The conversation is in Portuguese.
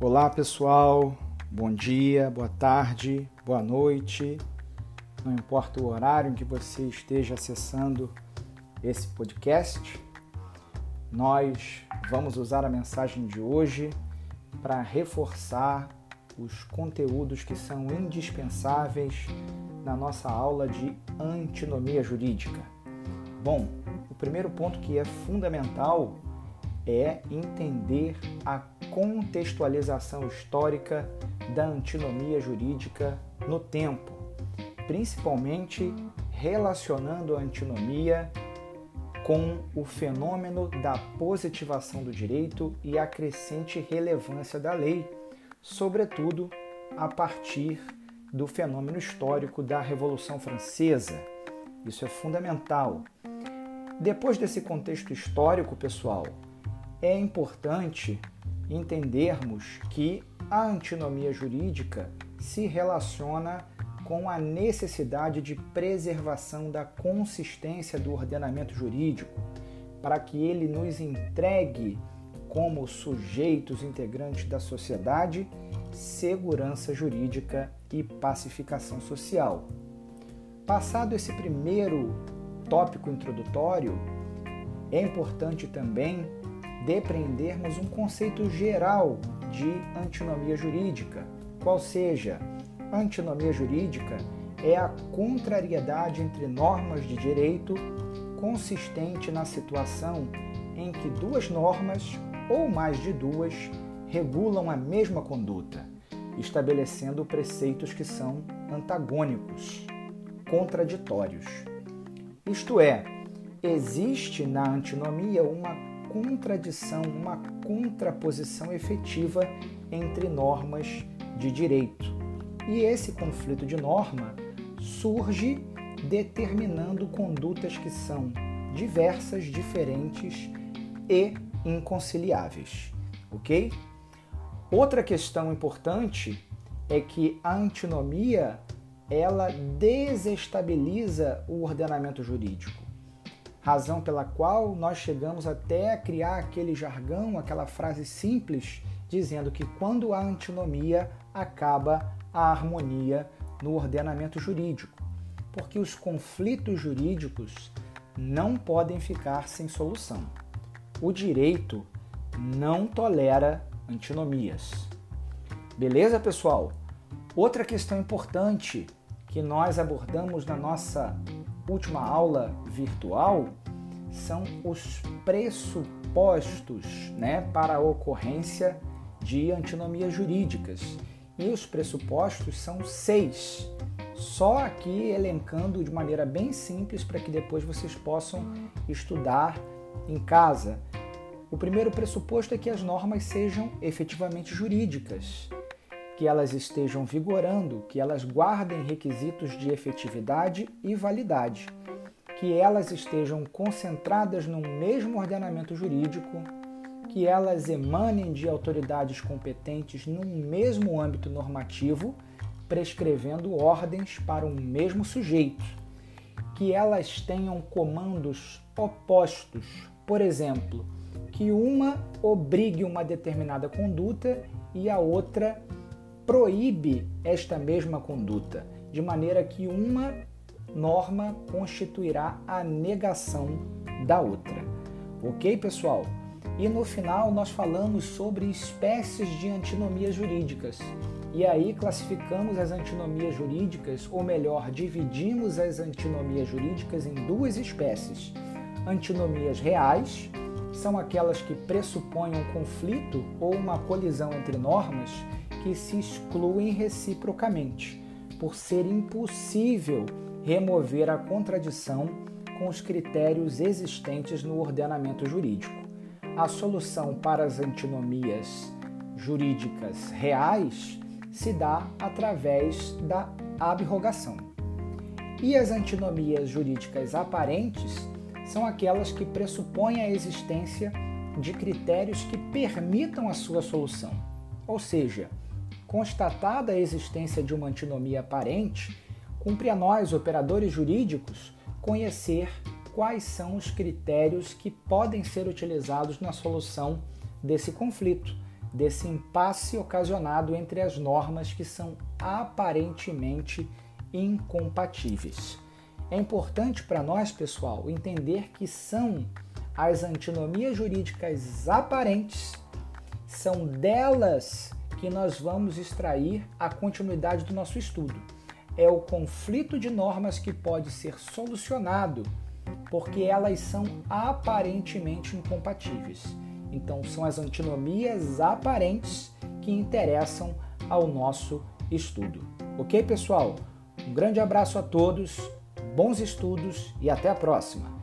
Olá pessoal, bom dia, boa tarde, boa noite. Não importa o horário em que você esteja acessando esse podcast, nós vamos usar a mensagem de hoje para reforçar os conteúdos que são indispensáveis na nossa aula de antinomia jurídica. Bom, o primeiro ponto que é fundamental é entender a contextualização histórica da antinomia jurídica no tempo, principalmente relacionando a antinomia com o fenômeno da positivação do direito e a crescente relevância da lei, sobretudo a partir do fenômeno histórico da Revolução Francesa. Isso é fundamental. Depois desse contexto histórico, pessoal, é importante entendermos que a antinomia jurídica se relaciona com a necessidade de preservação da consistência do ordenamento jurídico, para que ele nos entregue, como sujeitos integrantes da sociedade, segurança jurídica e pacificação social. Passado esse primeiro tópico introdutório, é importante também depreendermos um conceito geral de antinomia jurídica, qual seja, antinomia jurídica é a contrariedade entre normas de direito consistente na situação em que duas normas, ou mais de duas, regulam a mesma conduta, estabelecendo preceitos que são antagônicos, contraditórios. Isto é, existe na antinomia uma contradição, uma contraposição efetiva entre normas de direito. E esse conflito de norma surge determinando condutas que são diversas, diferentes e inconciliáveis, ok? Outra questão importante é que a antinomia ela desestabiliza o ordenamento jurídico razão pela qual nós chegamos até a criar aquele jargão, aquela frase simples, dizendo que quando há antinomia, acaba a harmonia no ordenamento jurídico, porque os conflitos jurídicos não podem ficar sem solução. O direito não tolera antinomias. Beleza, pessoal? Outra questão importante que nós abordamos na nossa última aula virtual são os pressupostos né, para a ocorrência de antinomias jurídicas. E os pressupostos são seis, só aqui elencando de maneira bem simples para que depois vocês possam estudar em casa. O primeiro pressuposto é que as normas sejam efetivamente jurídicas que elas estejam vigorando, que elas guardem requisitos de efetividade e validade, que elas estejam concentradas no mesmo ordenamento jurídico, que elas emanem de autoridades competentes no mesmo âmbito normativo, prescrevendo ordens para um mesmo sujeito, que elas tenham comandos opostos, por exemplo, que uma obrigue uma determinada conduta e a outra proíbe esta mesma conduta, de maneira que uma norma constituirá a negação da outra. Ok, pessoal? E no final nós falamos sobre espécies de antinomias jurídicas. E aí classificamos as antinomias jurídicas, ou melhor, dividimos as antinomias jurídicas em duas espécies: antinomias reais, são aquelas que pressupõem um conflito ou uma colisão entre normas que se excluem reciprocamente, por ser impossível remover a contradição com os critérios existentes no ordenamento jurídico. A solução para as antinomias jurídicas reais se dá através da abrogação. E as antinomias jurídicas aparentes são aquelas que pressupõem a existência de critérios que permitam a sua solução, ou seja, Constatada a existência de uma antinomia aparente, cumpre a nós, operadores jurídicos, conhecer quais são os critérios que podem ser utilizados na solução desse conflito, desse impasse ocasionado entre as normas que são aparentemente incompatíveis. É importante para nós, pessoal, entender que são as antinomias jurídicas aparentes, são delas que nós vamos extrair a continuidade do nosso estudo. É o conflito de normas que pode ser solucionado porque elas são aparentemente incompatíveis. Então, são as antinomias aparentes que interessam ao nosso estudo. Ok, pessoal? Um grande abraço a todos, bons estudos e até a próxima!